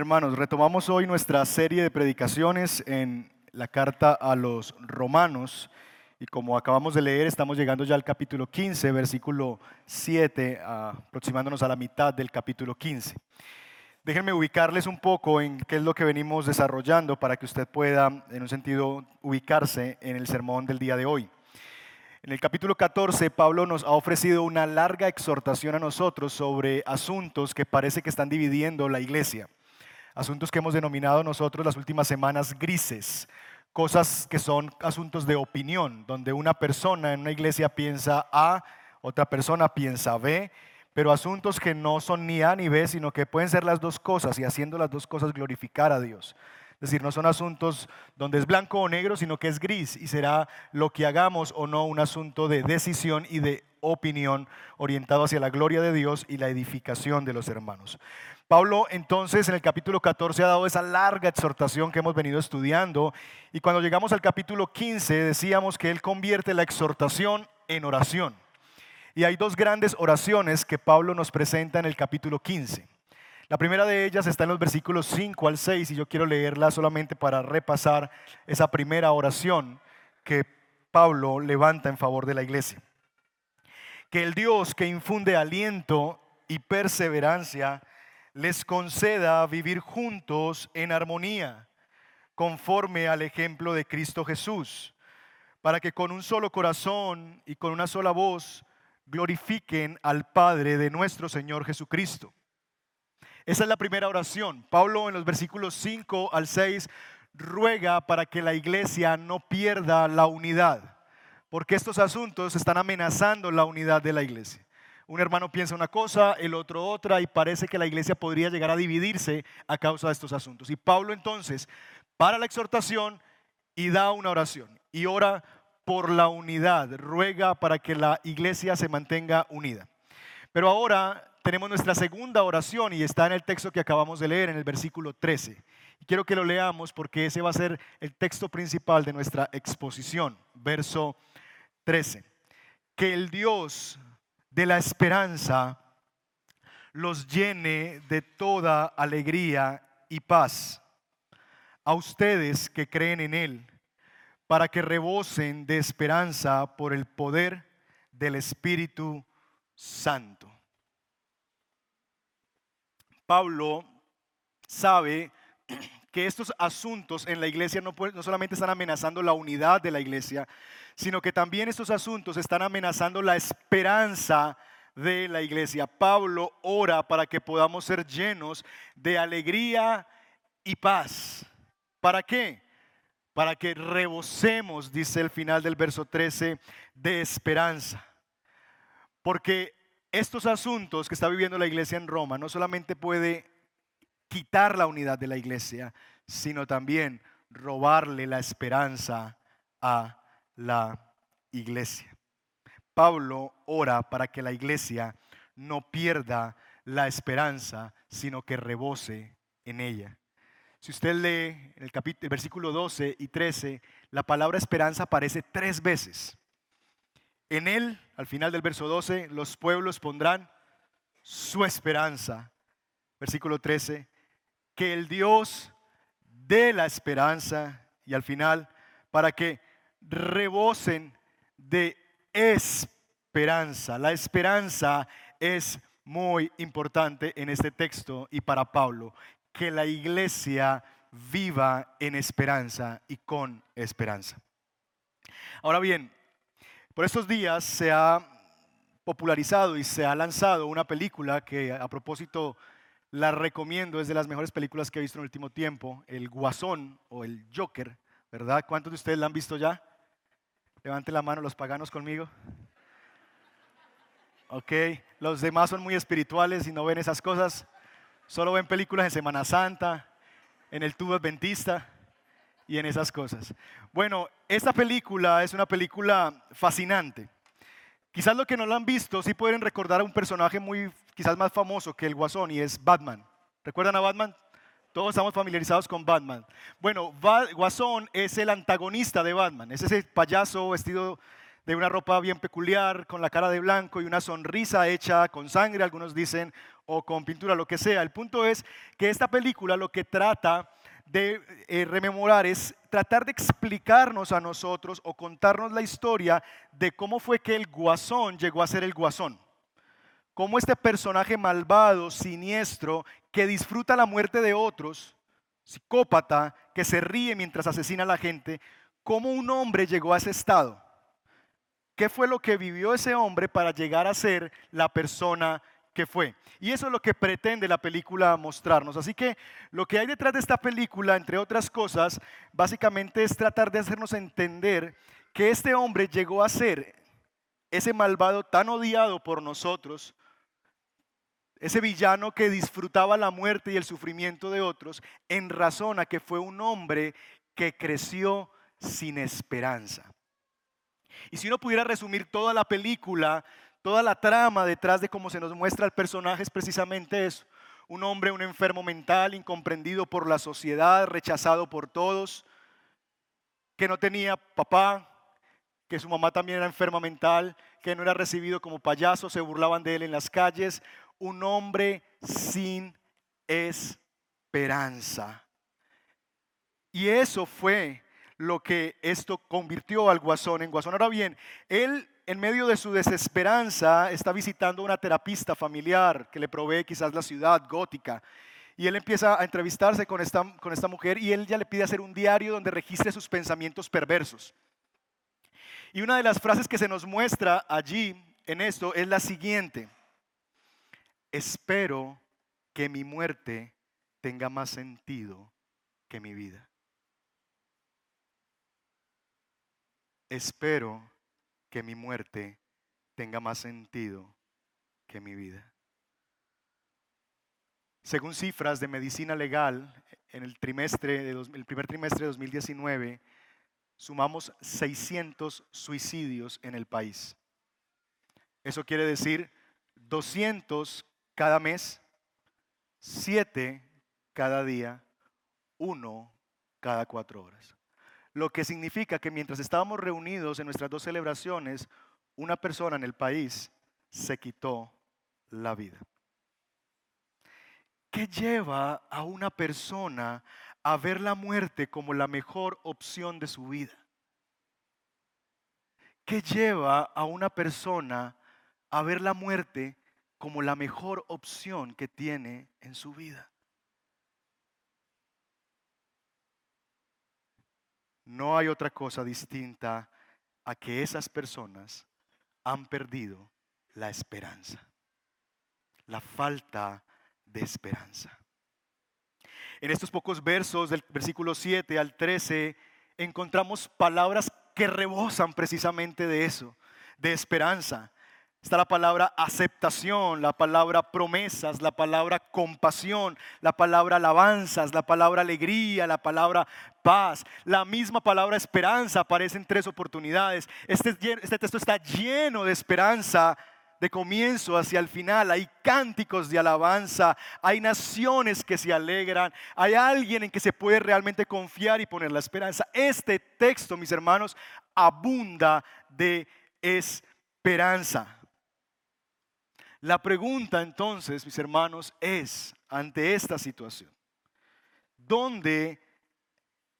Hermanos, retomamos hoy nuestra serie de predicaciones en la carta a los romanos. Y como acabamos de leer, estamos llegando ya al capítulo 15, versículo 7, aproximándonos a la mitad del capítulo 15. Déjenme ubicarles un poco en qué es lo que venimos desarrollando para que usted pueda, en un sentido, ubicarse en el sermón del día de hoy. En el capítulo 14, Pablo nos ha ofrecido una larga exhortación a nosotros sobre asuntos que parece que están dividiendo la iglesia asuntos que hemos denominado nosotros las últimas semanas grises, cosas que son asuntos de opinión, donde una persona en una iglesia piensa A, otra persona piensa B, pero asuntos que no son ni A ni B, sino que pueden ser las dos cosas y haciendo las dos cosas glorificar a Dios. Es decir, no son asuntos donde es blanco o negro, sino que es gris y será lo que hagamos o no un asunto de decisión y de opinión orientado hacia la gloria de Dios y la edificación de los hermanos. Pablo entonces en el capítulo 14 ha dado esa larga exhortación que hemos venido estudiando y cuando llegamos al capítulo 15 decíamos que él convierte la exhortación en oración. Y hay dos grandes oraciones que Pablo nos presenta en el capítulo 15. La primera de ellas está en los versículos 5 al 6 y yo quiero leerla solamente para repasar esa primera oración que Pablo levanta en favor de la iglesia. Que el Dios que infunde aliento y perseverancia les conceda vivir juntos en armonía, conforme al ejemplo de Cristo Jesús, para que con un solo corazón y con una sola voz glorifiquen al Padre de nuestro Señor Jesucristo. Esa es la primera oración. Pablo en los versículos 5 al 6 ruega para que la iglesia no pierda la unidad, porque estos asuntos están amenazando la unidad de la iglesia un hermano piensa una cosa, el otro otra, y parece que la iglesia podría llegar a dividirse a causa de estos asuntos. Y Pablo entonces para la exhortación y da una oración y ora por la unidad, ruega para que la iglesia se mantenga unida. Pero ahora tenemos nuestra segunda oración y está en el texto que acabamos de leer, en el versículo 13. Y quiero que lo leamos porque ese va a ser el texto principal de nuestra exposición, verso 13. Que el Dios de la esperanza los llene de toda alegría y paz. A ustedes que creen en Él, para que rebosen de esperanza por el poder del Espíritu Santo. Pablo sabe que estos asuntos en la iglesia no, solamente están amenazando la unidad de la iglesia, sino que también estos asuntos están amenazando la esperanza de la iglesia. Pablo ora para que podamos ser llenos de alegría y paz. ¿Para qué? Para que rebosemos, dice el final del verso 13, de esperanza. Porque estos asuntos que está viviendo la iglesia en Roma no solamente puede quitar la unidad de la iglesia, sino también robarle la esperanza a la iglesia. Pablo ora para que la iglesia no pierda la esperanza, sino que rebose en ella. Si usted lee el, capítulo, el versículo 12 y 13, la palabra esperanza aparece tres veces. En él, al final del verso 12, los pueblos pondrán su esperanza. Versículo 13, que el Dios de la esperanza y al final para que rebosen de esperanza. La esperanza es muy importante en este texto y para Pablo, que la iglesia viva en esperanza y con esperanza. Ahora bien, por estos días se ha popularizado y se ha lanzado una película que a propósito la recomiendo, es de las mejores películas que he visto en el último tiempo, El Guasón o El Joker, ¿verdad? ¿Cuántos de ustedes la han visto ya? Levante la mano los paganos conmigo. Ok, los demás son muy espirituales y no ven esas cosas. Solo ven películas en Semana Santa, en el tubo adventista y en esas cosas. Bueno, esta película es una película fascinante. Quizás lo que no lo han visto, sí pueden recordar a un personaje muy, quizás más famoso que el Guasón y es Batman. ¿Recuerdan a Batman? Todos estamos familiarizados con Batman. Bueno, Guasón es el antagonista de Batman, es ese payaso vestido de una ropa bien peculiar, con la cara de blanco y una sonrisa hecha con sangre, algunos dicen, o con pintura, lo que sea. El punto es que esta película lo que trata de eh, rememorar es tratar de explicarnos a nosotros o contarnos la historia de cómo fue que el guasón llegó a ser el guasón. Cómo este personaje malvado, siniestro, que disfruta la muerte de otros, psicópata, que se ríe mientras asesina a la gente, cómo un hombre llegó a ese estado. ¿Qué fue lo que vivió ese hombre para llegar a ser la persona que fue? Y eso es lo que pretende la película mostrarnos. Así que lo que hay detrás de esta película, entre otras cosas, básicamente es tratar de hacernos entender que este hombre llegó a ser ese malvado tan odiado por nosotros, ese villano que disfrutaba la muerte y el sufrimiento de otros, en razón a que fue un hombre que creció sin esperanza. Y si uno pudiera resumir toda la película, toda la trama detrás de cómo se nos muestra el personaje es precisamente eso. Un hombre, un enfermo mental, incomprendido por la sociedad, rechazado por todos, que no tenía papá, que su mamá también era enferma mental, que no era recibido como payaso, se burlaban de él en las calles. Un hombre sin esperanza. Y eso fue lo que esto convirtió al guasón en guasón. Ahora bien, él en medio de su desesperanza está visitando una terapista familiar que le provee quizás la ciudad gótica. Y él empieza a entrevistarse con esta, con esta mujer y él ya le pide hacer un diario donde registre sus pensamientos perversos. Y una de las frases que se nos muestra allí en esto es la siguiente. Espero que mi muerte tenga más sentido que mi vida. espero que mi muerte tenga más sentido que mi vida. Según cifras de medicina legal, en el, trimestre de el primer trimestre de 2019, sumamos 600 suicidios en el país. Eso quiere decir 200 cada mes, 7 cada día, 1 cada cuatro horas. Lo que significa que mientras estábamos reunidos en nuestras dos celebraciones, una persona en el país se quitó la vida. ¿Qué lleva a una persona a ver la muerte como la mejor opción de su vida? ¿Qué lleva a una persona a ver la muerte como la mejor opción que tiene en su vida? No hay otra cosa distinta a que esas personas han perdido la esperanza, la falta de esperanza. En estos pocos versos del versículo 7 al 13 encontramos palabras que rebosan precisamente de eso, de esperanza. Está la palabra aceptación, la palabra promesas, la palabra compasión, la palabra alabanzas, la palabra alegría, la palabra paz. La misma palabra esperanza aparece en tres oportunidades. Este, este texto está lleno de esperanza de comienzo hacia el final. Hay cánticos de alabanza, hay naciones que se alegran, hay alguien en que se puede realmente confiar y poner la esperanza. Este texto, mis hermanos, abunda de esperanza. La pregunta entonces, mis hermanos, es ante esta situación, ¿dónde,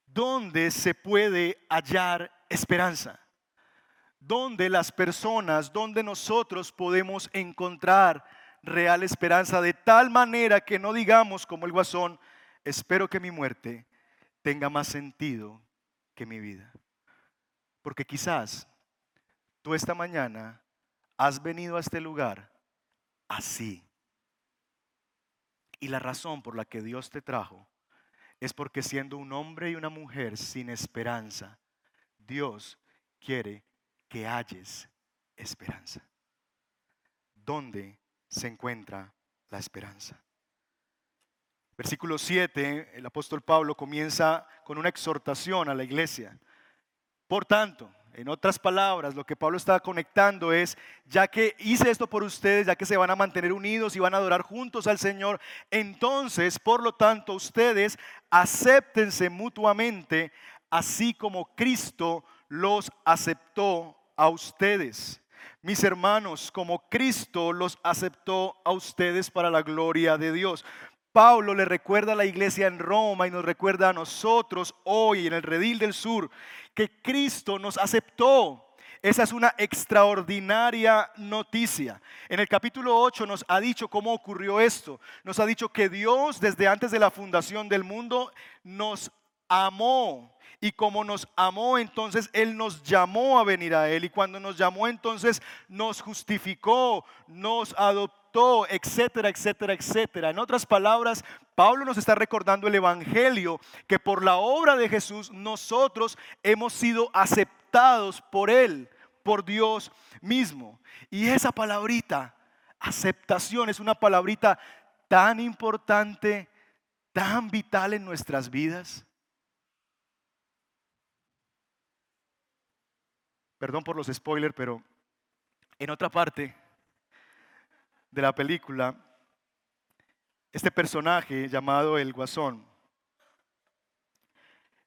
dónde se puede hallar esperanza? ¿Dónde las personas, dónde nosotros podemos encontrar real esperanza de tal manera que no digamos como el guasón, espero que mi muerte tenga más sentido que mi vida? Porque quizás tú esta mañana has venido a este lugar así. Y la razón por la que Dios te trajo es porque siendo un hombre y una mujer sin esperanza, Dios quiere que halles esperanza. ¿Dónde se encuentra la esperanza? Versículo 7, el apóstol Pablo comienza con una exhortación a la iglesia. Por tanto, en otras palabras, lo que Pablo está conectando es, ya que hice esto por ustedes, ya que se van a mantener unidos y van a adorar juntos al Señor, entonces, por lo tanto, ustedes acéptense mutuamente, así como Cristo los aceptó a ustedes. Mis hermanos, como Cristo los aceptó a ustedes para la gloria de Dios. Pablo le recuerda a la iglesia en Roma y nos recuerda a nosotros hoy en el redil del sur que Cristo nos aceptó. Esa es una extraordinaria noticia. En el capítulo 8 nos ha dicho cómo ocurrió esto. Nos ha dicho que Dios desde antes de la fundación del mundo nos amó. Y como nos amó, entonces Él nos llamó a venir a Él. Y cuando nos llamó, entonces nos justificó, nos adoptó, etcétera, etcétera, etcétera. En otras palabras, Pablo nos está recordando el Evangelio, que por la obra de Jesús nosotros hemos sido aceptados por Él, por Dios mismo. Y esa palabrita, aceptación, es una palabrita tan importante, tan vital en nuestras vidas. Perdón por los spoilers, pero en otra parte de la película, este personaje llamado el Guasón,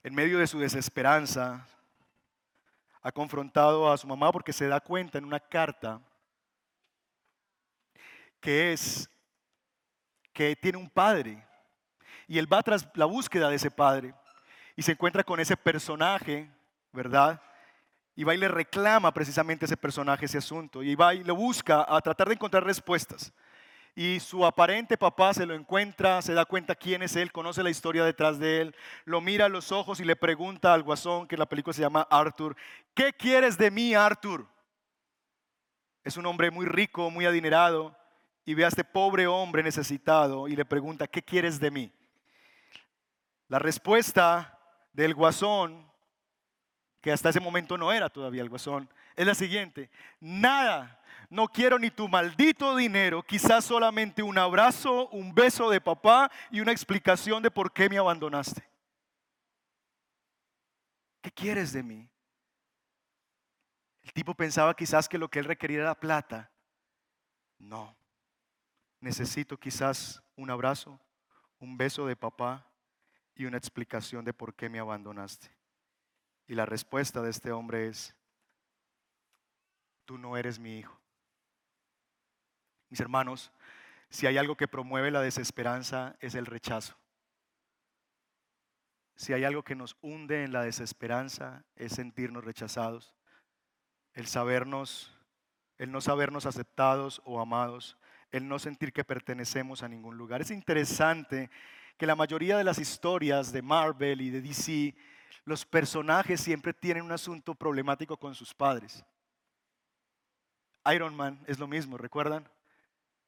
en medio de su desesperanza, ha confrontado a su mamá porque se da cuenta en una carta que es que tiene un padre y él va tras la búsqueda de ese padre y se encuentra con ese personaje, ¿verdad? Y le reclama precisamente ese personaje ese asunto. Y y lo busca a tratar de encontrar respuestas. Y su aparente papá se lo encuentra, se da cuenta quién es él, conoce la historia detrás de él, lo mira a los ojos y le pregunta al guasón, que en la película se llama Arthur, ¿qué quieres de mí, Arthur? Es un hombre muy rico, muy adinerado, y ve a este pobre hombre necesitado y le pregunta, ¿qué quieres de mí? La respuesta del guasón que hasta ese momento no era todavía el guasón, es la siguiente, nada, no quiero ni tu maldito dinero, quizás solamente un abrazo, un beso de papá y una explicación de por qué me abandonaste. ¿Qué quieres de mí? El tipo pensaba quizás que lo que él requería era plata. No, necesito quizás un abrazo, un beso de papá y una explicación de por qué me abandonaste. Y la respuesta de este hombre es, tú no eres mi hijo. Mis hermanos, si hay algo que promueve la desesperanza es el rechazo. Si hay algo que nos hunde en la desesperanza es sentirnos rechazados, el sabernos, el no sabernos aceptados o amados, el no sentir que pertenecemos a ningún lugar. Es interesante que la mayoría de las historias de Marvel y de DC los personajes siempre tienen un asunto problemático con sus padres. Iron Man es lo mismo, ¿recuerdan?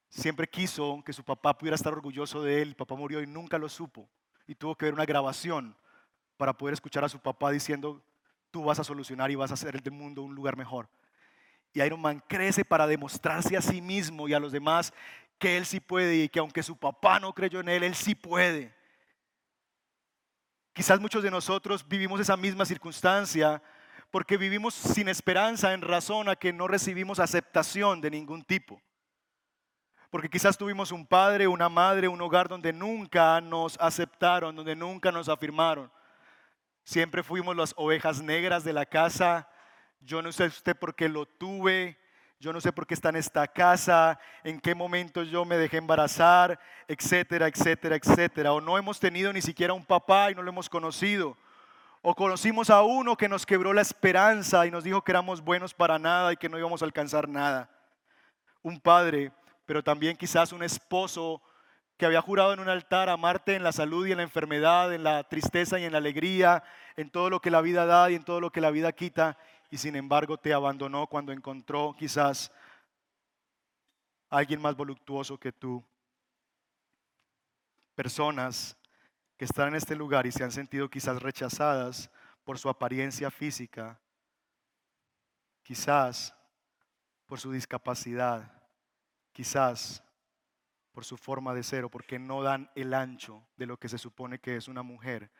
Siempre quiso que su papá pudiera estar orgulloso de él. El papá murió y nunca lo supo. Y tuvo que ver una grabación para poder escuchar a su papá diciendo, tú vas a solucionar y vas a hacer del mundo un lugar mejor. Y Iron Man crece para demostrarse a sí mismo y a los demás que él sí puede y que aunque su papá no creyó en él, él sí puede. Quizás muchos de nosotros vivimos esa misma circunstancia porque vivimos sin esperanza en razón a que no recibimos aceptación de ningún tipo. Porque quizás tuvimos un padre, una madre, un hogar donde nunca nos aceptaron, donde nunca nos afirmaron. Siempre fuimos las ovejas negras de la casa. Yo no sé usted por qué lo tuve, yo no sé por qué está en esta casa, en qué momento yo me dejé embarazar, etcétera, etcétera, etcétera. O no hemos tenido ni siquiera un papá y no lo hemos conocido. O conocimos a uno que nos quebró la esperanza y nos dijo que éramos buenos para nada y que no íbamos a alcanzar nada. Un padre, pero también quizás un esposo que había jurado en un altar amarte en la salud y en la enfermedad, en la tristeza y en la alegría, en todo lo que la vida da y en todo lo que la vida quita, y sin embargo te abandonó cuando encontró quizás alguien más voluptuoso que tú. Personas que están en este lugar y se han sentido quizás rechazadas por su apariencia física, quizás por su discapacidad, quizás por su forma de ser o porque no dan el ancho de lo que se supone que es una mujer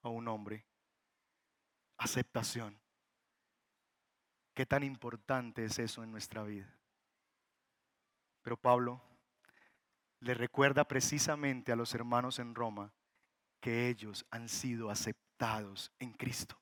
o un hombre. Aceptación. ¿Qué tan importante es eso en nuestra vida? Pero Pablo le recuerda precisamente a los hermanos en Roma que ellos han sido aceptados en Cristo.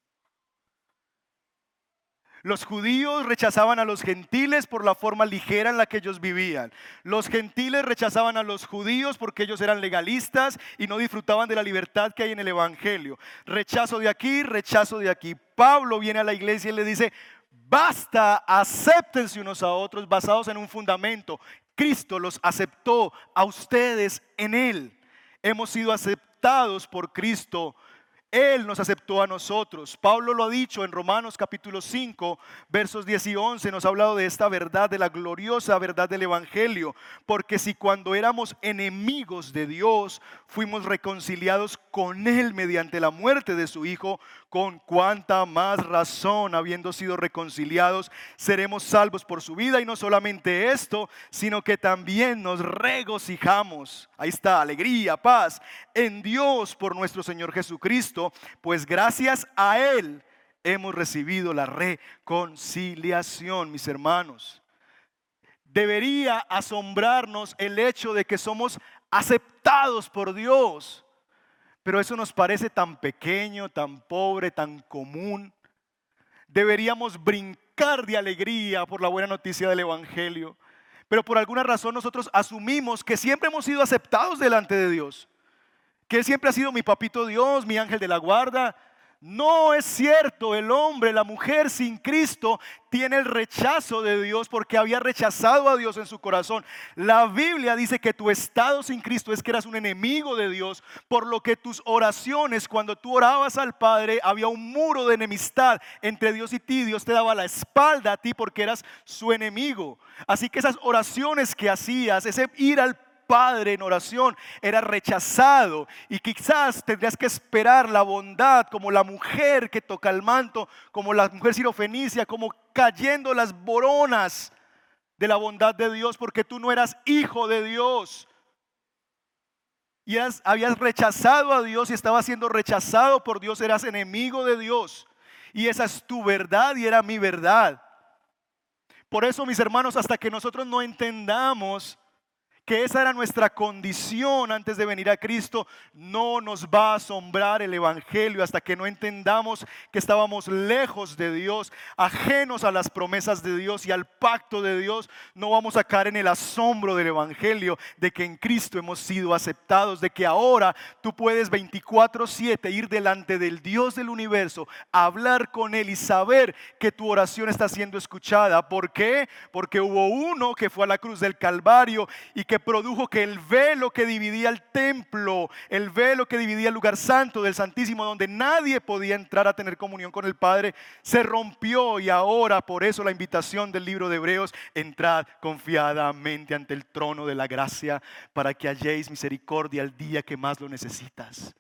Los judíos rechazaban a los gentiles por la forma ligera en la que ellos vivían. Los gentiles rechazaban a los judíos porque ellos eran legalistas y no disfrutaban de la libertad que hay en el Evangelio. Rechazo de aquí, rechazo de aquí. Pablo viene a la iglesia y le dice, basta, acéptense unos a otros basados en un fundamento. Cristo los aceptó a ustedes en Él. Hemos sido aceptados por Cristo él nos aceptó a nosotros. Pablo lo ha dicho en Romanos capítulo 5, versos 10 y 11, nos ha hablado de esta verdad, de la gloriosa verdad del Evangelio. Porque si cuando éramos enemigos de Dios, fuimos reconciliados con Él mediante la muerte de su Hijo, con cuánta más razón, habiendo sido reconciliados, seremos salvos por su vida. Y no solamente esto, sino que también nos regocijamos. Ahí está, alegría, paz, en Dios por nuestro Señor Jesucristo pues gracias a Él hemos recibido la reconciliación, mis hermanos. Debería asombrarnos el hecho de que somos aceptados por Dios, pero eso nos parece tan pequeño, tan pobre, tan común. Deberíamos brincar de alegría por la buena noticia del Evangelio, pero por alguna razón nosotros asumimos que siempre hemos sido aceptados delante de Dios que Él siempre ha sido mi papito Dios, mi ángel de la guarda. No es cierto, el hombre, la mujer sin Cristo tiene el rechazo de Dios porque había rechazado a Dios en su corazón. La Biblia dice que tu estado sin Cristo es que eras un enemigo de Dios, por lo que tus oraciones, cuando tú orabas al Padre, había un muro de enemistad entre Dios y ti. Dios te daba la espalda a ti porque eras su enemigo. Así que esas oraciones que hacías, ese ir al padre en oración era rechazado y quizás tendrías que esperar la bondad como la mujer que toca el manto, como la mujer sirofenicia, como cayendo las boronas de la bondad de Dios porque tú no eras hijo de Dios. Y habías rechazado a Dios y estabas siendo rechazado por Dios, eras enemigo de Dios. Y esa es tu verdad y era mi verdad. Por eso, mis hermanos, hasta que nosotros no entendamos que esa era nuestra condición antes de venir a Cristo, no nos va a asombrar el Evangelio hasta que no entendamos que estábamos lejos de Dios, ajenos a las promesas de Dios y al pacto de Dios. No vamos a caer en el asombro del Evangelio de que en Cristo hemos sido aceptados, de que ahora tú puedes 24/7 ir delante del Dios del universo, hablar con Él y saber que tu oración está siendo escuchada. ¿Por qué? Porque hubo uno que fue a la cruz del Calvario y que produjo que el velo que dividía el templo, el velo que dividía el lugar santo del Santísimo, donde nadie podía entrar a tener comunión con el Padre, se rompió y ahora por eso la invitación del libro de Hebreos, entrad confiadamente ante el trono de la gracia para que halléis misericordia el día que más lo necesitas.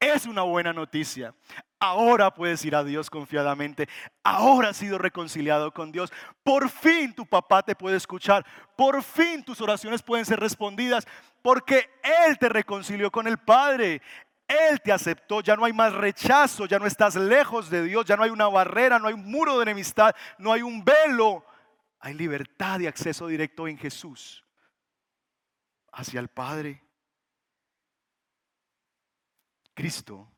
Es una buena noticia. Ahora puedes ir a Dios confiadamente. Ahora has sido reconciliado con Dios. Por fin tu papá te puede escuchar. Por fin tus oraciones pueden ser respondidas porque Él te reconcilió con el Padre. Él te aceptó, ya no hay más rechazo, ya no estás lejos de Dios, ya no hay una barrera, no hay un muro de enemistad, no hay un velo. Hay libertad y acceso directo en Jesús hacia el Padre. Cristo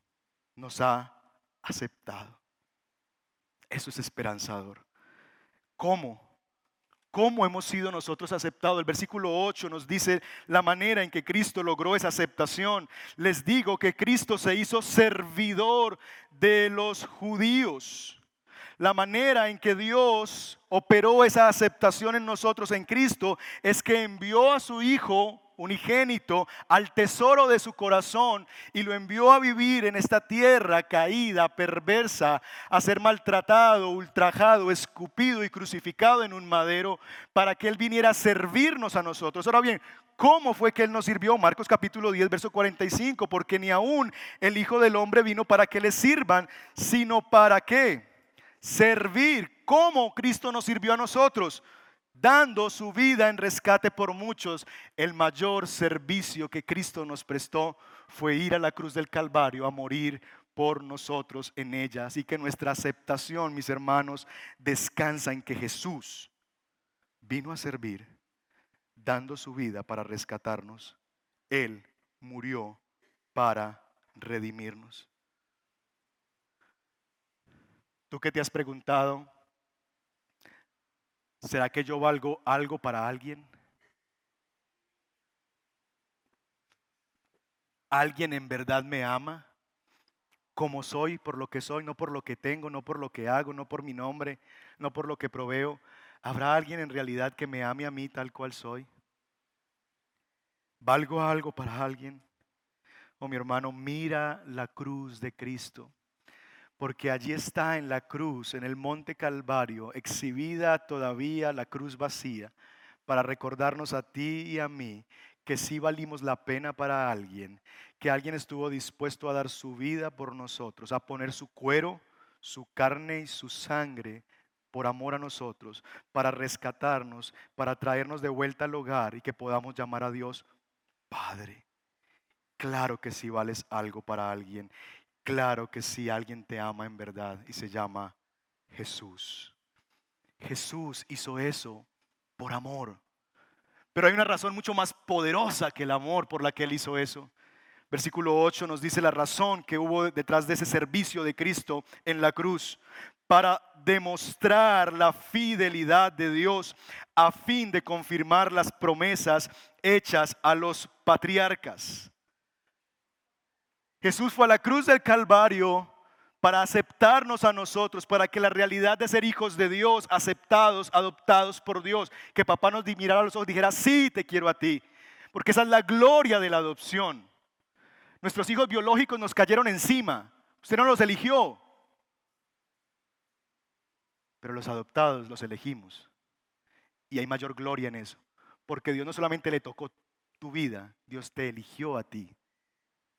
nos ha aceptado. Eso es esperanzador. ¿Cómo? ¿Cómo hemos sido nosotros aceptados? El versículo 8 nos dice la manera en que Cristo logró esa aceptación. Les digo que Cristo se hizo servidor de los judíos. La manera en que Dios operó esa aceptación en nosotros en Cristo es que envió a su Hijo unigénito al tesoro de su corazón y lo envió a vivir en esta tierra caída, perversa, a ser maltratado, ultrajado, escupido y crucificado en un madero para que Él viniera a servirnos a nosotros. Ahora bien, ¿Cómo fue que Él nos sirvió? Marcos capítulo 10, verso 45, porque ni aún el Hijo del Hombre vino para que le sirvan, sino para qué? Servir. ¿Cómo Cristo nos sirvió a nosotros? Dando su vida en rescate por muchos, el mayor servicio que Cristo nos prestó fue ir a la cruz del Calvario a morir por nosotros en ella. Así que nuestra aceptación, mis hermanos, descansa en que Jesús vino a servir, dando su vida para rescatarnos. Él murió para redimirnos. Tú que te has preguntado, ¿será que yo valgo algo para alguien? ¿Alguien en verdad me ama? Como soy, por lo que soy, no por lo que tengo, no por lo que hago, no por mi nombre, no por lo que proveo. ¿Habrá alguien en realidad que me ame a mí tal cual soy? ¿Valgo algo para alguien? Oh mi hermano, mira la cruz de Cristo, porque allí está en la cruz, en el monte Calvario, exhibida todavía la cruz vacía, para recordarnos a ti y a mí que sí valimos la pena para alguien, que alguien estuvo dispuesto a dar su vida por nosotros, a poner su cuero, su carne y su sangre por amor a nosotros, para rescatarnos, para traernos de vuelta al hogar y que podamos llamar a Dios Padre. Claro que sí vales algo para alguien. Claro que sí alguien te ama en verdad y se llama Jesús. Jesús hizo eso por amor. Pero hay una razón mucho más poderosa que el amor por la que Él hizo eso. Versículo 8 nos dice la razón que hubo detrás de ese servicio de Cristo en la cruz para demostrar la fidelidad de Dios a fin de confirmar las promesas hechas a los patriarcas. Jesús fue a la cruz del Calvario para aceptarnos a nosotros, para que la realidad de ser hijos de Dios, aceptados, adoptados por Dios, que papá nos mirara a los ojos y dijera, sí, te quiero a ti, porque esa es la gloria de la adopción. Nuestros hijos biológicos nos cayeron encima, usted no los eligió, pero los adoptados los elegimos. Y hay mayor gloria en eso, porque Dios no solamente le tocó tu vida, Dios te eligió a ti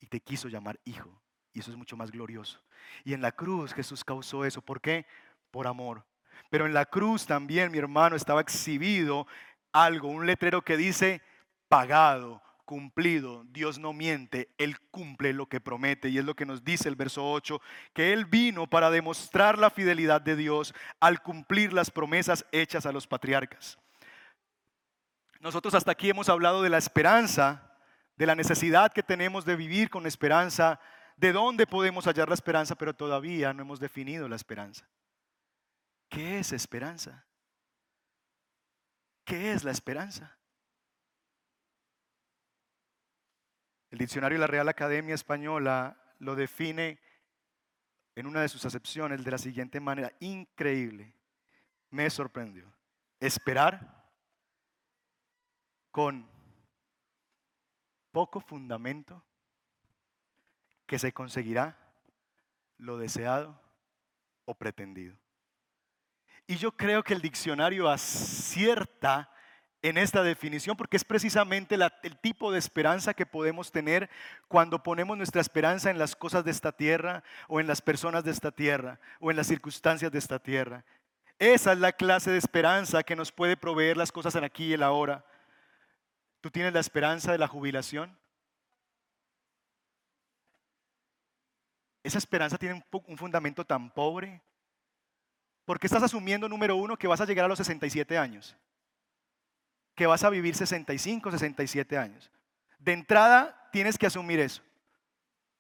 y te quiso llamar hijo. Y eso es mucho más glorioso. Y en la cruz Jesús causó eso. ¿Por qué? Por amor. Pero en la cruz también, mi hermano, estaba exhibido algo, un letrero que dice pagado, cumplido. Dios no miente, Él cumple lo que promete. Y es lo que nos dice el verso 8, que Él vino para demostrar la fidelidad de Dios al cumplir las promesas hechas a los patriarcas. Nosotros hasta aquí hemos hablado de la esperanza de la necesidad que tenemos de vivir con esperanza, de dónde podemos hallar la esperanza, pero todavía no hemos definido la esperanza. ¿Qué es esperanza? ¿Qué es la esperanza? El diccionario de la Real Academia Española lo define en una de sus acepciones de la siguiente manera, increíble, me sorprendió. Esperar con poco fundamento que se conseguirá lo deseado o pretendido. Y yo creo que el diccionario acierta en esta definición porque es precisamente el tipo de esperanza que podemos tener cuando ponemos nuestra esperanza en las cosas de esta tierra o en las personas de esta tierra o en las circunstancias de esta tierra. Esa es la clase de esperanza que nos puede proveer las cosas en aquí y el ahora. ¿Tú tienes la esperanza de la jubilación? ¿Esa esperanza tiene un, fundamento tan pobre? Porque estás asumiendo, número uno, que vas a llegar a los 67 años, que vas a vivir 65, 67 años. De entrada, tienes que asumir eso.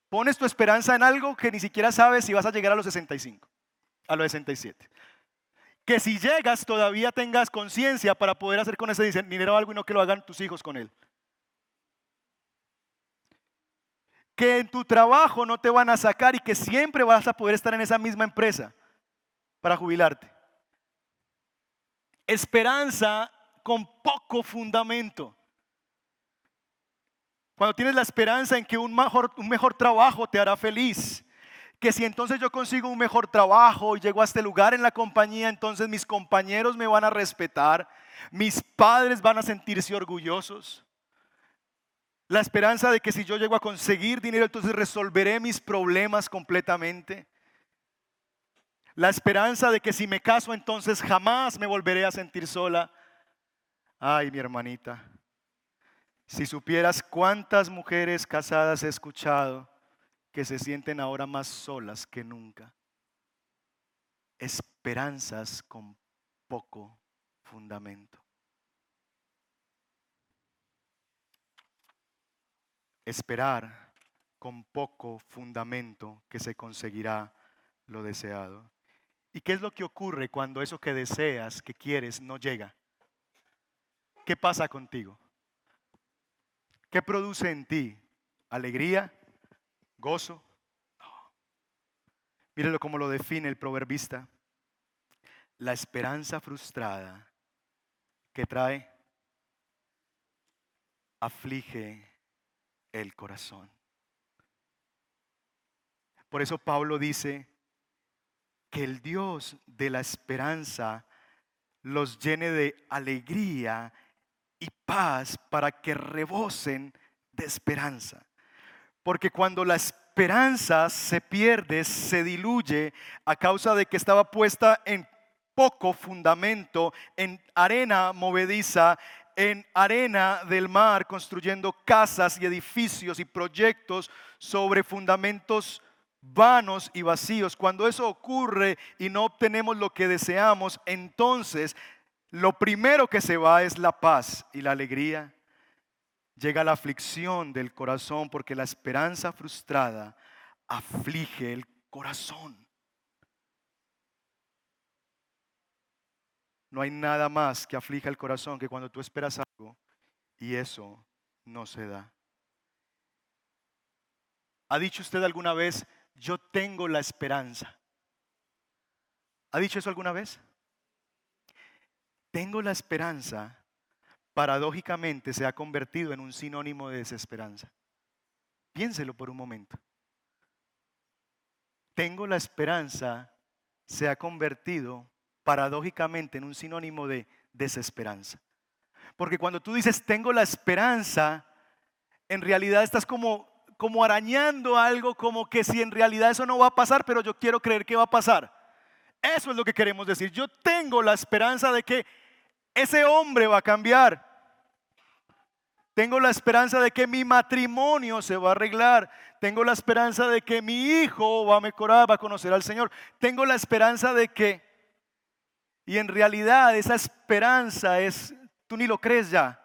Pones tu esperanza en algo que ni siquiera sabes si vas a llegar a los 65, a los 67 que si llegas todavía tengas conciencia para poder hacer con ese dinero algo y no que lo hagan tus hijos con él. Que en tu trabajo no te van a sacar y que siempre vas a poder estar en esa misma empresa para jubilarte. Esperanza con poco fundamento. Cuando tienes la esperanza en que un mejor, un mejor trabajo te hará feliz, que si entonces yo consigo un mejor trabajo y llego a este lugar en la compañía, entonces mis compañeros me van a respetar, mis padres van a sentirse orgullosos. La esperanza de que si yo llego a conseguir dinero, entonces resolveré mis problemas completamente. La esperanza de que si me caso, entonces jamás me volveré a sentir sola. Ay, mi hermanita, si supieras cuántas mujeres casadas he escuchado que se sienten ahora más solas que nunca. Esperanzas con poco fundamento. Esperar con poco fundamento que se conseguirá lo deseado. ¿Y qué es lo que ocurre cuando eso que deseas, que quieres, no llega? ¿Qué pasa contigo? ¿Qué produce en ti? ¿Alegría? ¿Gozo? No. Mírelo como lo define el proverbista. La esperanza frustrada que trae aflige el corazón. Por eso Pablo dice que el Dios de la esperanza los llene de alegría y paz para que rebosen de esperanza. Porque cuando la esperanza se pierde, se diluye a causa de que estaba puesta en poco fundamento, en arena movediza, en arena del mar, construyendo casas y edificios y proyectos sobre fundamentos vanos y vacíos. Cuando eso ocurre y no obtenemos lo que deseamos, entonces lo primero que se va es la paz y la alegría. Llega la aflicción del corazón porque la esperanza frustrada aflige el corazón. No hay nada más que aflija el corazón que cuando tú esperas algo y eso no se da. ¿Ha dicho usted alguna vez, yo tengo la esperanza? ¿Ha dicho eso alguna vez? Tengo la esperanza, paradójicamente se ha convertido en un sinónimo de desesperanza. Piénselo por un momento. Tengo la esperanza se ha convertido paradójicamente en un sinónimo de desesperanza. Porque cuando tú dices tengo la esperanza, en realidad estás como, como arañando algo como que si en realidad eso no va a pasar, pero yo quiero creer que va a pasar. Eso es lo que queremos decir. Yo tengo la esperanza de que ese hombre va a cambiar. Tengo la esperanza de que mi matrimonio se va a arreglar. Tengo la esperanza de que mi hijo va a mejorar, va a conocer al Señor. Tengo la esperanza de que... Y en realidad esa esperanza es, tú ni lo crees ya,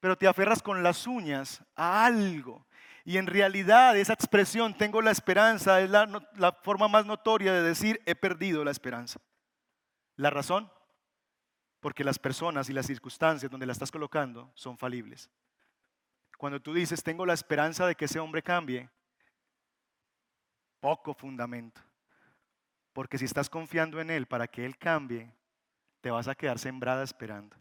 pero te aferras con las uñas a algo. Y en realidad esa expresión, tengo la esperanza, es la, la forma más notoria de decir, he perdido la esperanza. ¿La razón? Porque las personas y las circunstancias donde la estás colocando son falibles. Cuando tú dices, tengo la esperanza de que ese hombre cambie, poco fundamento. Porque si estás confiando en Él para que Él cambie, te vas a quedar sembrada esperando.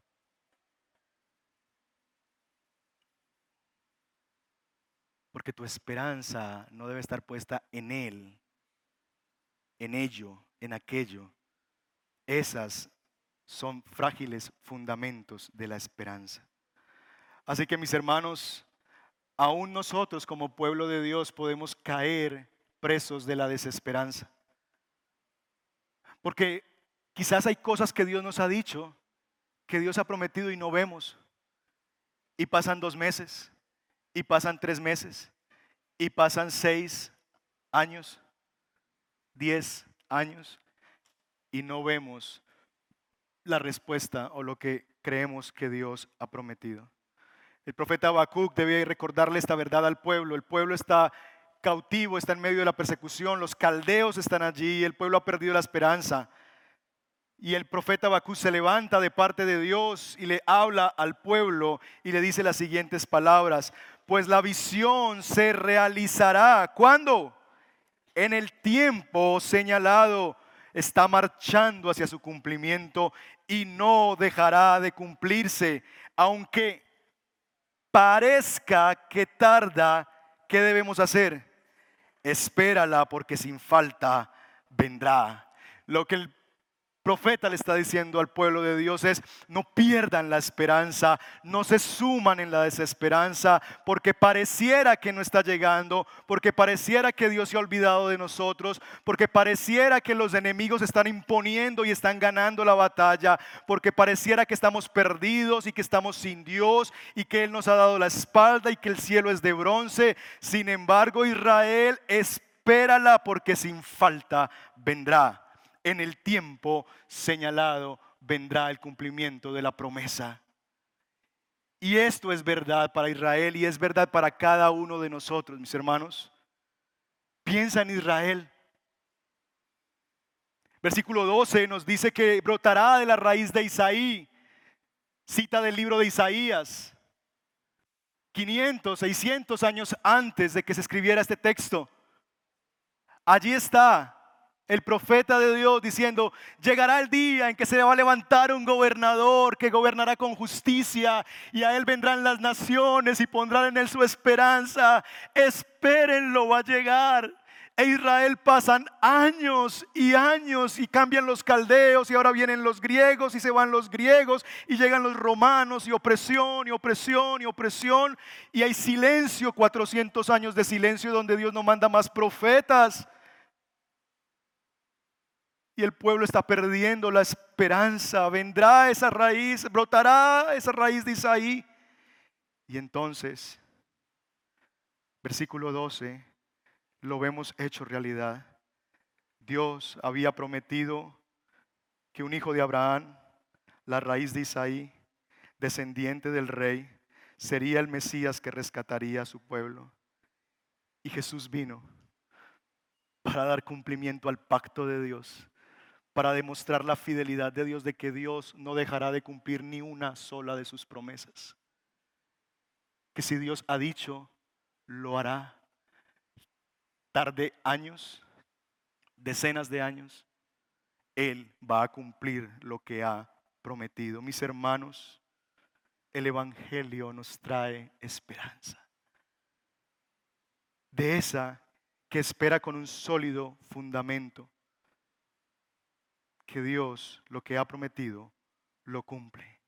Porque tu esperanza no debe estar puesta en Él, en ello, en aquello. Esas son frágiles fundamentos de la esperanza. Así que mis hermanos, aún nosotros como pueblo de Dios podemos caer presos de la desesperanza. Porque quizás hay cosas que Dios nos ha dicho, que Dios ha prometido y no vemos. Y pasan dos meses, y pasan tres meses, y pasan seis años, diez años, y no vemos la respuesta o lo que creemos que Dios ha prometido. El profeta Habacuc debía recordarle esta verdad al pueblo. El pueblo está cautivo, está en medio de la persecución, los caldeos están allí, el pueblo ha perdido la esperanza. Y el profeta Habacuc se levanta de parte de Dios y le habla al pueblo y le dice las siguientes palabras, pues la visión se realizará. ¿Cuándo? En el tiempo señalado está marchando hacia su cumplimiento y no dejará de cumplirse, aunque parezca que tarda, ¿qué debemos hacer? Espérala porque sin falta vendrá. Lo que el profeta le está diciendo al pueblo de Dios es, no pierdan la esperanza, no se suman en la desesperanza, porque pareciera que no está llegando, porque pareciera que Dios se ha olvidado de nosotros, porque pareciera que los enemigos están imponiendo y están ganando la batalla, porque pareciera que estamos perdidos y que estamos sin Dios y que Él nos ha dado la espalda y que el cielo es de bronce. Sin embargo, Israel, espérala porque sin falta vendrá en el tiempo señalado vendrá el cumplimiento de la promesa. Y esto es verdad para Israel y es verdad para cada uno de nosotros, mis hermanos. Piensa en Israel. Versículo 12 nos dice que brotará de la raíz de Isaí, cita del libro de Isaías, 500, 600 años antes de que se escribiera este texto. Allí está el profeta de Dios diciendo, llegará el día en que se va a levantar un gobernador que gobernará con justicia y a él vendrán las naciones y pondrán en él su esperanza. Espérenlo, va a llegar. E Israel pasan años y años y cambian los caldeos y ahora vienen los griegos y se van los griegos y llegan los romanos y opresión y opresión y opresión y hay silencio, 400 años de silencio donde Dios no manda más profetas y el pueblo está perdiendo la esperanza. Vendrá esa raíz, brotará esa raíz de Isaí. Y entonces, versículo 12, lo vemos hecho realidad. Dios había prometido que un hijo de Abraham, la raíz de Isaí, descendiente del rey, sería el Mesías que rescataría a su pueblo. Y Jesús vino para dar cumplimiento al pacto de Dios para demostrar la fidelidad de Dios, de que Dios no dejará de cumplir ni una sola de sus promesas. Que si Dios ha dicho, lo hará. Tarde años, decenas de años, Él va a cumplir lo que ha prometido. Mis hermanos, el Evangelio nos trae esperanza. De esa que espera con un sólido fundamento que Dios lo que ha prometido lo cumple.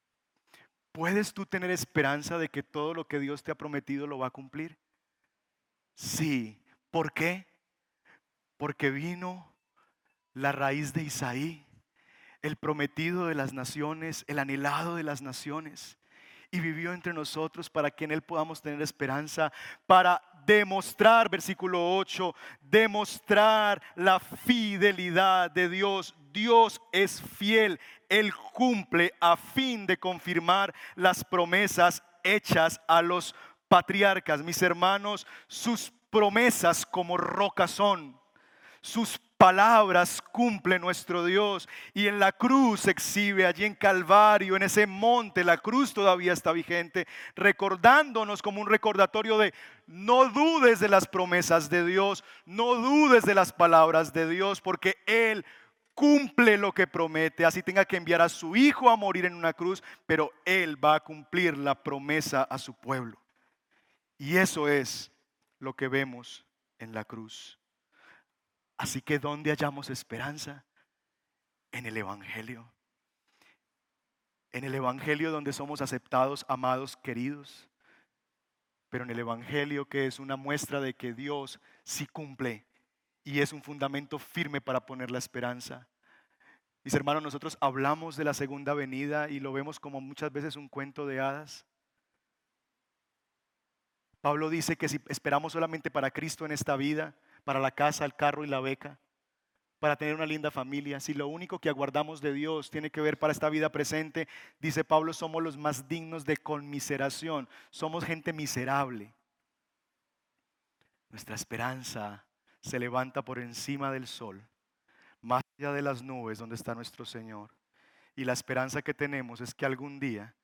¿Puedes tú tener esperanza de que todo lo que Dios te ha prometido lo va a cumplir? Sí. ¿Por qué? Porque vino la raíz de Isaí, el prometido de las naciones, el anhelado de las naciones, y vivió entre nosotros para que en Él podamos tener esperanza, para demostrar, versículo 8, demostrar la fidelidad de Dios. Dios es fiel, Él cumple a fin de confirmar las promesas hechas a los patriarcas. Mis hermanos, sus promesas como roca son, sus palabras cumple nuestro Dios. Y en la cruz exhibe, allí en Calvario, en ese monte, la cruz todavía está vigente, recordándonos como un recordatorio de no dudes de las promesas de Dios, no dudes de las palabras de Dios, porque Él cumple lo que promete, así tenga que enviar a su hijo a morir en una cruz, pero Él va a cumplir la promesa a su pueblo. Y eso es lo que vemos en la cruz. Así que ¿dónde hallamos esperanza? En el Evangelio. En el Evangelio donde somos aceptados, amados, queridos. Pero en el Evangelio que es una muestra de que Dios sí cumple y es un fundamento firme para poner la esperanza. Mis hermanos, nosotros hablamos de la segunda venida y lo vemos como muchas veces un cuento de hadas. Pablo dice que si esperamos solamente para Cristo en esta vida, para la casa, el carro y la beca, para tener una linda familia. Si lo único que aguardamos de Dios tiene que ver para esta vida presente, dice Pablo, somos los más dignos de conmiseración. Somos gente miserable. Nuestra esperanza se levanta por encima del sol, más allá de las nubes donde está nuestro Señor. Y la esperanza que tenemos es que algún día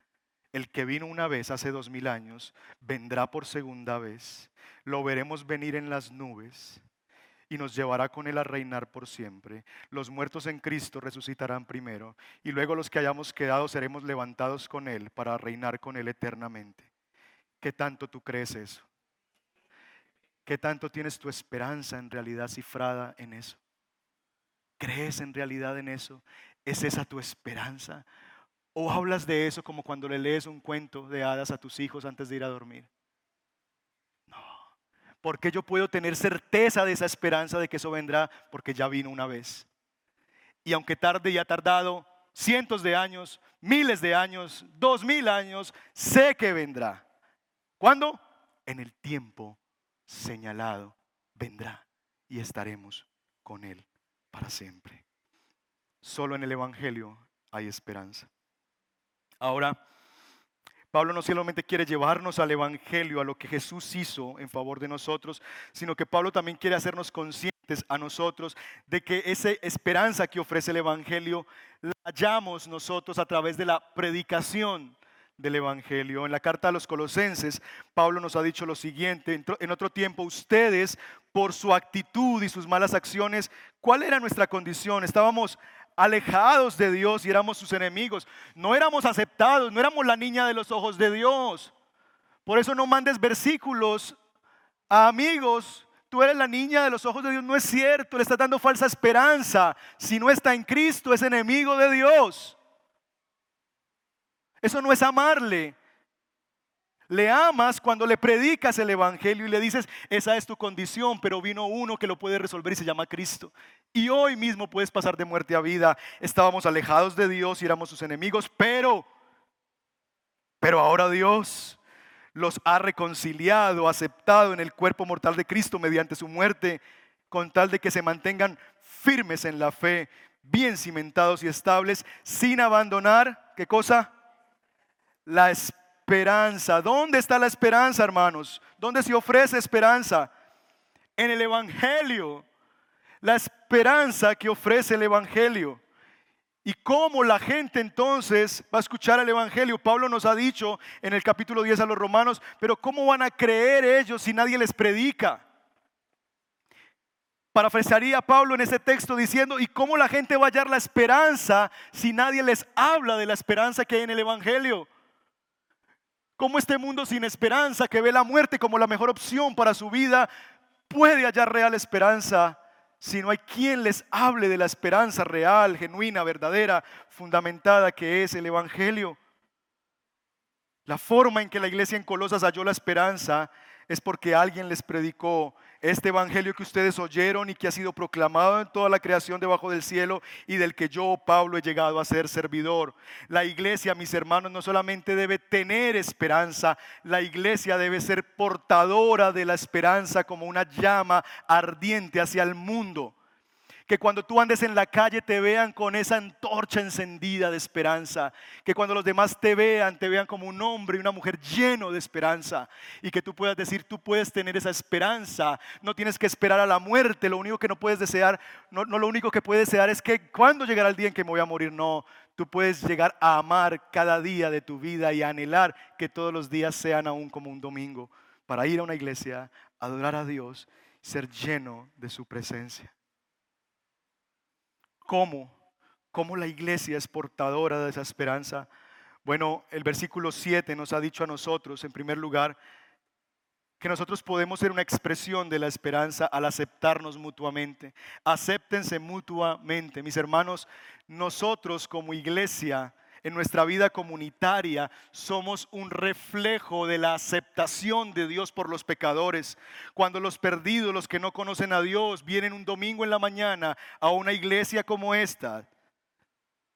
el que vino una vez hace dos mil años vendrá por segunda vez. Lo veremos venir en las nubes y nos llevará con él a reinar por siempre. Los muertos en Cristo resucitarán primero y luego los que hayamos quedado seremos levantados con él para reinar con él eternamente. ¿Qué tanto tú crees eso? ¿Qué tanto tienes tu esperanza en realidad cifrada en eso? ¿Crees en realidad en eso? ¿Es esa tu esperanza? ¿O hablas de eso como cuando le lees un cuento de hadas a tus hijos antes de ir a dormir? Porque yo puedo tener certeza de esa esperanza de que eso vendrá? Porque ya vino una vez. Y aunque tarde y ha tardado cientos de años, miles de años, dos mil años, sé que vendrá. ¿Cuándo? En el tiempo señalado vendrá y estaremos con Él para siempre. Solo en el Evangelio hay esperanza. Ahora, Pablo no solamente quiere llevarnos al Evangelio, a lo que Jesús hizo en favor de nosotros, sino que Pablo también quiere hacernos conscientes a nosotros de que esa esperanza que ofrece el Evangelio la hallamos nosotros a través de la predicación del Evangelio. En la carta a los colosenses, Pablo nos ha dicho lo siguiente, en otro tiempo ustedes, por su actitud y sus malas acciones, ¿cuál era nuestra condición? Estábamos alejados de Dios y éramos sus enemigos. No éramos aceptados, no éramos la niña de los ojos de Dios. Por eso no mandes versículos a amigos. Tú eres la niña de los ojos de Dios. No es cierto, le estás dando falsa esperanza. Si no está en Cristo, es enemigo de Dios. Eso no es amarle. Le amas cuando le predicas el Evangelio y le dices, esa es tu condición, pero vino uno que lo puede resolver y se llama Cristo. Y hoy mismo puedes pasar de muerte a vida. Estábamos alejados de Dios y éramos sus enemigos, pero, pero ahora Dios los ha reconciliado, aceptado en el cuerpo mortal de Cristo mediante su muerte, con tal de que se mantengan firmes en la fe, bien cimentados y estables, sin abandonar, ¿qué cosa? la esperanza. ¿Dónde está la esperanza, hermanos? ¿Dónde se ofrece esperanza? En el Evangelio. La esperanza que ofrece el Evangelio. ¿Y cómo la gente entonces va a escuchar el Evangelio? Pablo nos ha dicho en el capítulo 10 a los romanos, pero ¿cómo van a creer ellos si nadie les predica? Parafrasearía Pablo en ese texto diciendo, ¿y cómo la gente va a hallar la esperanza si nadie les habla de la esperanza que hay en el Evangelio? ¿Cómo este mundo sin esperanza, que ve la muerte como la mejor opción para su vida, puede hallar real esperanza si no hay quien les hable de la esperanza real, genuina, verdadera, fundamentada que es el Evangelio? La forma en que la iglesia en Colosas halló la esperanza es porque alguien les predicó este evangelio que ustedes oyeron y que ha sido proclamado en toda la creación debajo del cielo y del que yo, Pablo, he llegado a ser servidor. La iglesia, mis hermanos, no solamente debe tener esperanza, la iglesia debe ser portadora de la esperanza como una llama ardiente hacia el mundo que cuando tú andes en la calle te vean con esa antorcha encendida de esperanza, que cuando los demás te vean, te vean como un hombre y una mujer lleno de esperanza, y que tú puedas decir, tú puedes tener esa esperanza, no tienes que esperar a la muerte, lo único que no puedes desear, no, lo único que puedes desear es que cuando llegará el día en que me voy a morir, no, tú puedes llegar a amar cada día de tu vida y anhelar que todos los días sean aún como un domingo, para ir a una iglesia, adorar a Dios, ser lleno de su presencia. ¿Cómo? ¿Cómo la iglesia es portadora de esa esperanza? Bueno, el versículo 7 nos ha dicho a nosotros, en primer lugar, que nosotros podemos ser una expresión de la esperanza al aceptarnos mutuamente. Acéptense mutuamente. Mis hermanos, nosotros como iglesia en nuestra vida comunitaria somos un reflejo de la aceptación de Dios por los pecadores. Cuando los perdidos, los que no conocen a Dios, vienen un domingo en la mañana a una iglesia como esta,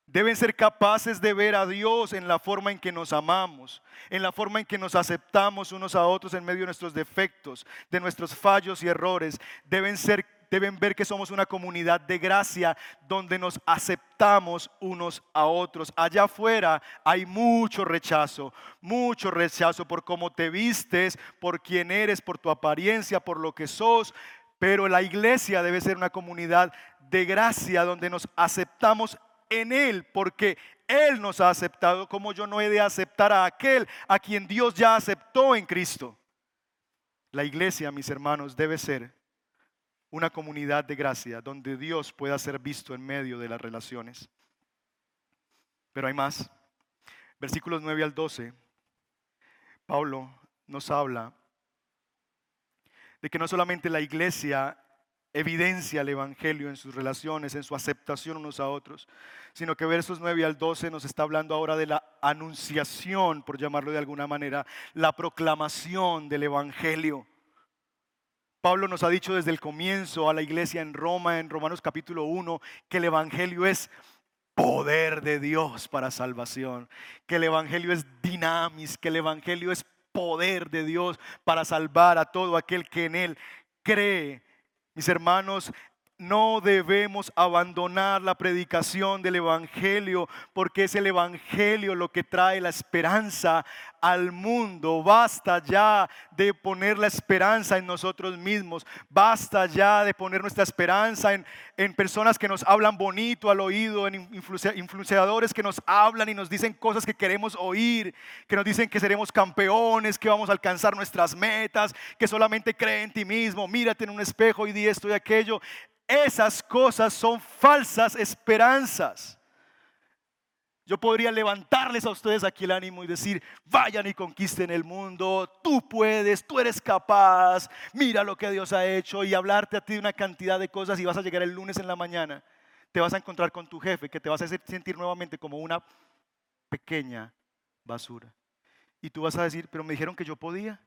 deben ser capaces de ver a Dios en la forma en que nos amamos, en la forma en que nos aceptamos unos a otros en medio de nuestros defectos, de nuestros fallos y errores. Deben ser deben ver que somos una comunidad de gracia donde nos aceptamos unos a otros. Allá afuera hay mucho rechazo, mucho rechazo por cómo te vistes, por quién eres, por tu apariencia, por lo que sos. Pero la iglesia debe ser una comunidad de gracia donde nos aceptamos en Él, porque Él nos ha aceptado como yo no he de aceptar a aquel a quien Dios ya aceptó en Cristo. La iglesia, mis hermanos, debe ser una comunidad de gracia donde Dios pueda ser visto en medio de las relaciones. Pero hay más. Versículos 9 al 12, Pablo nos habla de que no solamente la iglesia evidencia el Evangelio en sus relaciones, en su aceptación unos a otros, sino que versos 9 al 12 nos está hablando ahora de la anunciación, por llamarlo de alguna manera, la proclamación del Evangelio. Pablo nos ha dicho desde el comienzo a la iglesia en Roma, en Romanos capítulo 1, que el Evangelio es poder de Dios para salvación, que el Evangelio es dinamis, que el Evangelio es poder de Dios para salvar a todo aquel que en él cree. Mis hermanos, no debemos abandonar la predicación del Evangelio porque es el Evangelio lo que trae la esperanza al mundo. Basta ya de poner la esperanza en nosotros mismos. Basta ya de poner nuestra esperanza en, en personas que nos hablan bonito al oído, en influenciadores que nos hablan y nos dicen cosas que queremos oír, que nos dicen que seremos campeones, que vamos a alcanzar nuestras metas, que solamente cree en ti mismo. Mírate en un espejo y di esto y aquello. Esas cosas son falsas esperanzas. Yo podría levantarles a ustedes aquí el ánimo y decir, vayan y conquisten el mundo, tú puedes, tú eres capaz, mira lo que Dios ha hecho y hablarte a ti de una cantidad de cosas y vas a llegar el lunes en la mañana, te vas a encontrar con tu jefe que te vas a sentir nuevamente como una pequeña basura. Y tú vas a decir, pero me dijeron que yo podía,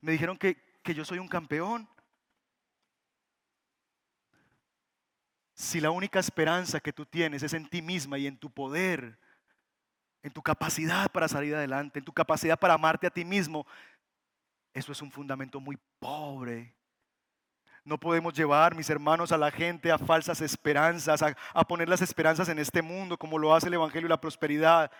me dijeron que, que yo soy un campeón, Si la única esperanza que tú tienes es en ti misma y en tu poder, en tu capacidad para salir adelante, en tu capacidad para amarte a ti mismo, eso es un fundamento muy pobre. No podemos llevar, mis hermanos, a la gente a falsas esperanzas, a, poner las esperanzas en este mundo, como lo hace el Evangelio y la prosperidad.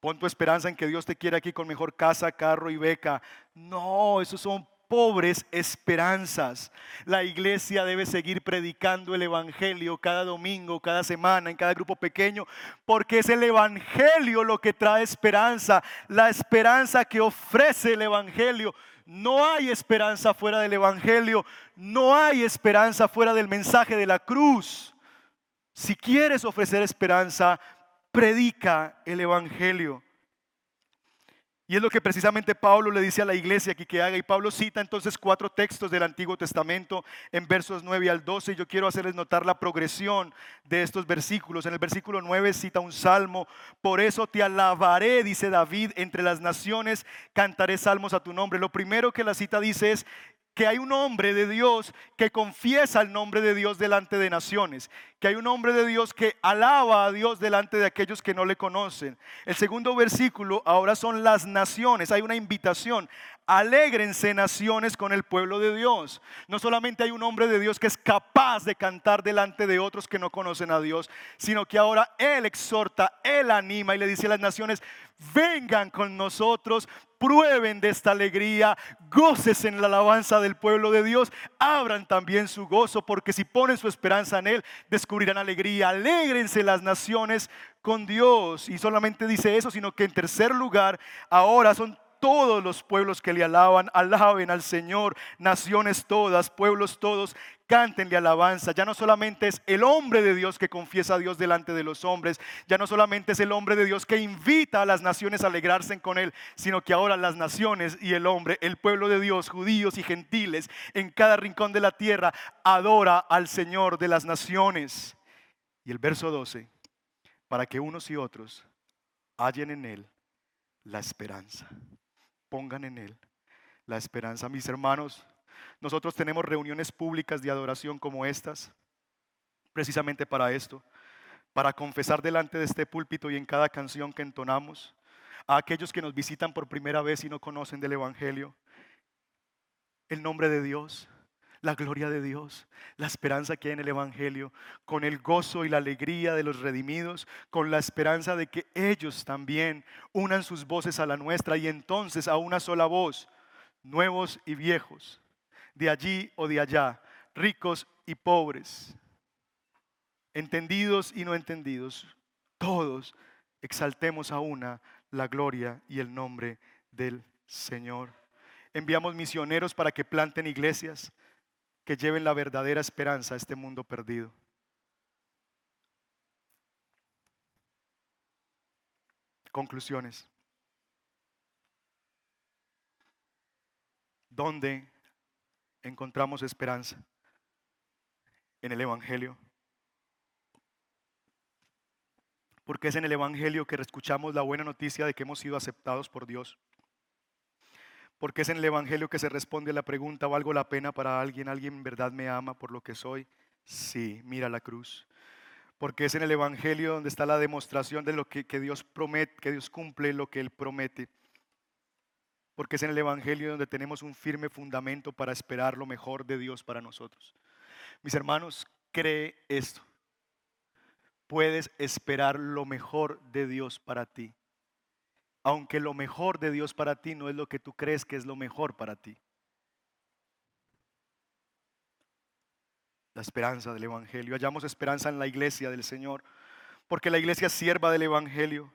Pon tu esperanza en que Dios te quiere aquí con mejor casa, carro y beca. No, esos son pobres esperanzas. La iglesia debe seguir predicando el Evangelio cada domingo, cada semana, en cada grupo pequeño, porque es el Evangelio lo que trae esperanza, la esperanza que ofrece el Evangelio. No hay esperanza fuera del Evangelio, no hay esperanza fuera del mensaje de la cruz. Si quieres ofrecer esperanza, predica el Evangelio. Y es lo que precisamente Pablo le dice a la iglesia aquí que haga. Y Pablo cita entonces cuatro textos del Antiguo Testamento en versos 9 al 12. Y yo quiero hacerles notar la progresión de estos versículos. En el versículo 9 cita un salmo. Por eso te alabaré, dice David, entre las naciones cantaré salmos a tu nombre. Lo primero que la cita dice es, que hay un hombre de Dios que confiesa el nombre de Dios delante de naciones, que hay un hombre de Dios que alaba a Dios delante de aquellos que no le conocen. El segundo versículo ahora son las naciones, hay una invitación. Alégrense naciones con el pueblo de Dios. No solamente hay un hombre de Dios que es capaz de cantar delante de otros que no conocen a Dios, sino que ahora Él exhorta, Él anima y le dice a las naciones, vengan con nosotros, prueben de esta alegría, goces en la alabanza del pueblo de Dios, abran también su gozo, porque si ponen su esperanza en Él, descubrirán alegría, alégrense las naciones con Dios. Y solamente dice eso, sino que en tercer lugar, ahora son todos los pueblos que le alaban, alaben al Señor, naciones todas, pueblos todos, cántenle alabanza. Ya no solamente es el hombre de Dios que confiesa a Dios delante de los hombres, ya no solamente es el hombre de Dios que invita a las naciones a alegrarse con él, sino que ahora las naciones y el hombre, el pueblo de Dios, judíos y gentiles, en cada rincón de la tierra, adora al Señor de las naciones. Y el verso 12, para que unos y otros hallen en él la esperanza, pongan en él la esperanza. Mis hermanos, nosotros tenemos reuniones públicas de adoración como estas, precisamente para esto, para confesar delante de este púlpito y en cada canción que entonamos a aquellos que nos visitan por primera vez y no conocen del Evangelio, el nombre de Dios, la gloria de Dios, la esperanza que hay en el Evangelio, con el gozo y la alegría de los redimidos, con la esperanza de que ellos también unan sus voces a la nuestra y entonces a una sola voz, nuevos y viejos, de allí o de allá, ricos y pobres, entendidos y no entendidos, todos exaltemos a una la gloria y el nombre del Señor. Enviamos misioneros para que planten iglesias que lleven la verdadera esperanza a este mundo perdido. Conclusiones. ¿Dónde encontramos esperanza en el Evangelio. Porque es en el Evangelio que escuchamos la buena noticia de que hemos sido aceptados por Dios. Porque es en el Evangelio que se responde a la pregunta, ¿valgo la pena para alguien? ¿Alguien en verdad me ama por lo que soy? Sí, mira la cruz. Porque es en el Evangelio donde está la demostración de lo que, que Dios promete, que Dios cumple lo que Él promete porque es en el Evangelio donde tenemos un firme fundamento para esperar lo mejor de Dios para nosotros. Mis hermanos, cree esto. Puedes esperar lo mejor de Dios para ti, aunque lo mejor de Dios para ti no es lo que tú crees que es lo mejor para ti. La esperanza del Evangelio. Hallamos esperanza en la iglesia del Señor, porque la iglesia sierva del Evangelio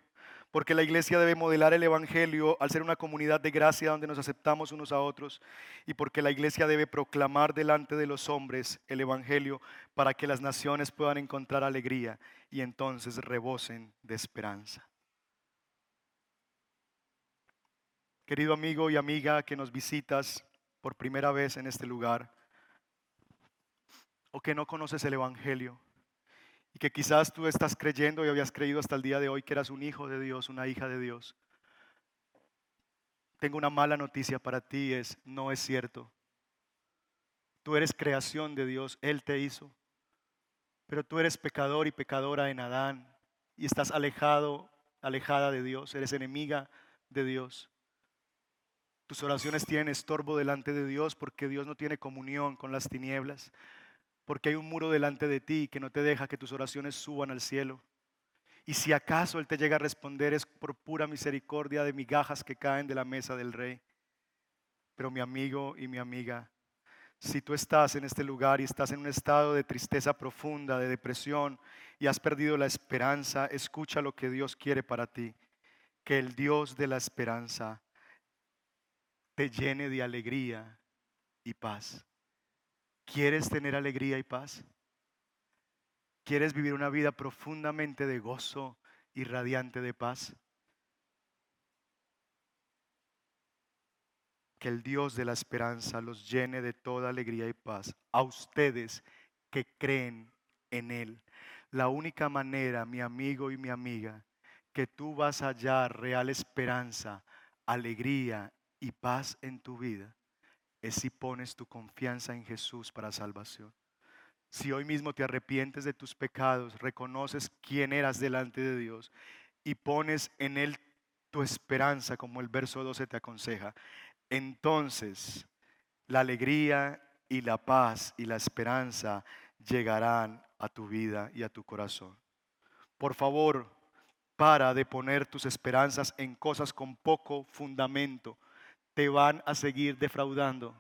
porque la iglesia debe modelar el Evangelio al ser una comunidad de gracia donde nos aceptamos unos a otros y porque la iglesia debe proclamar delante de los hombres el Evangelio para que las naciones puedan encontrar alegría y entonces rebosen de esperanza. Querido amigo y amiga que nos visitas por primera vez en este lugar o que no conoces el Evangelio, y que quizás tú estás creyendo y habías creído hasta el día de hoy que eras un hijo de Dios, una hija de Dios. Tengo una mala noticia para ti, es no es cierto. Tú eres creación de Dios, Él te hizo. Pero tú eres pecador y pecadora en Adán y estás alejado, alejada de Dios, eres enemiga de Dios. Tus oraciones tienen estorbo delante de Dios porque Dios no tiene comunión con las tinieblas porque hay un muro delante de ti que no te deja que tus oraciones suban al cielo. Y si acaso Él te llega a responder es por pura misericordia de migajas que caen de la mesa del rey. Pero mi amigo y mi amiga, si tú estás en este lugar y estás en un estado de tristeza profunda, de depresión y has perdido la esperanza, escucha lo que Dios quiere para ti. Que el Dios de la esperanza te llene de alegría y paz. ¿Quieres tener alegría y paz? ¿Quieres vivir una vida profundamente de gozo y radiante de paz? Que el Dios de la esperanza los llene de toda alegría y paz a ustedes que creen en Él. La única manera, mi amigo y mi amiga, que tú vas a hallar real esperanza, alegría y paz en tu vida es si pones tu confianza en Jesús para salvación. Si hoy mismo te arrepientes de tus pecados, reconoces quién eras delante de Dios y pones en Él tu esperanza, como el verso 12 te aconseja, entonces la alegría y la paz y la esperanza llegarán a tu vida y a tu corazón. Por favor, para de poner tus esperanzas en cosas con poco fundamento te van a seguir defraudando.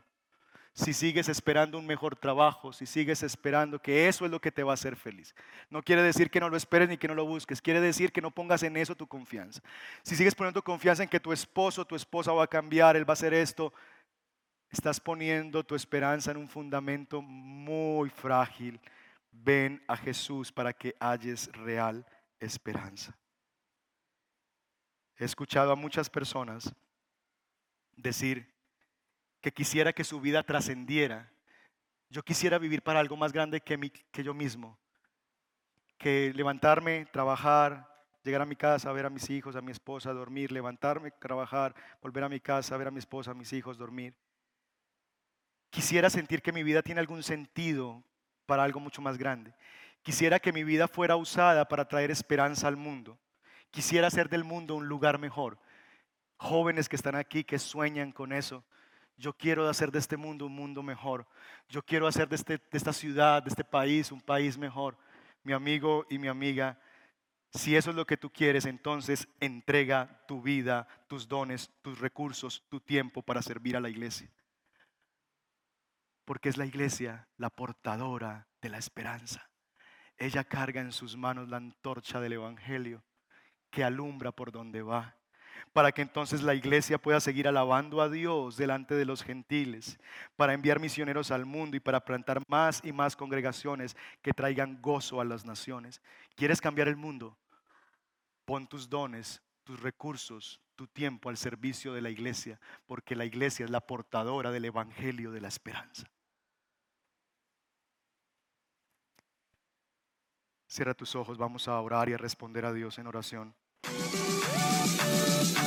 Si sigues esperando un mejor trabajo, si sigues esperando que eso es lo que te va a hacer feliz. No quiere decir que no lo esperes ni que no lo busques, quiere decir que no pongas en eso tu confianza. Si sigues poniendo tu confianza en que tu esposo, tu esposa va a cambiar, él va a hacer esto, estás poniendo tu esperanza en un fundamento muy frágil. Ven a Jesús para que halles real esperanza. He escuchado a muchas personas decir que quisiera que su vida trascendiera. Yo quisiera vivir para algo más grande que, que yo mismo. Que levantarme, trabajar, llegar a mi casa, ver a mis hijos, a mi esposa, dormir, levantarme, trabajar, volver a mi casa, ver a mi esposa, a mis hijos, dormir. Quisiera sentir que mi vida tiene algún sentido para algo mucho más grande. Quisiera que mi vida fuera usada para traer esperanza al mundo. Quisiera hacer del mundo un lugar mejor jóvenes que están aquí que sueñan con eso. Yo quiero hacer de este mundo un mundo mejor. Yo quiero hacer de, este, de esta ciudad, de este país, un país mejor. Mi amigo y mi amiga, si eso es lo que tú quieres, entonces entrega tu vida, tus dones, tus recursos, tu tiempo para servir a la iglesia. Porque es la iglesia la portadora de la esperanza. Ella carga en sus manos la antorcha del Evangelio que alumbra por donde va para que entonces la iglesia pueda seguir alabando a Dios delante de los gentiles, para enviar misioneros al mundo y para plantar más y más congregaciones que traigan gozo a las naciones. ¿Quieres cambiar el mundo? Pon tus dones, tus recursos, tu tiempo al servicio de la iglesia, porque la iglesia es la portadora del Evangelio de la esperanza. Cierra tus ojos, vamos a orar y a responder a Dios en oración. Thank you.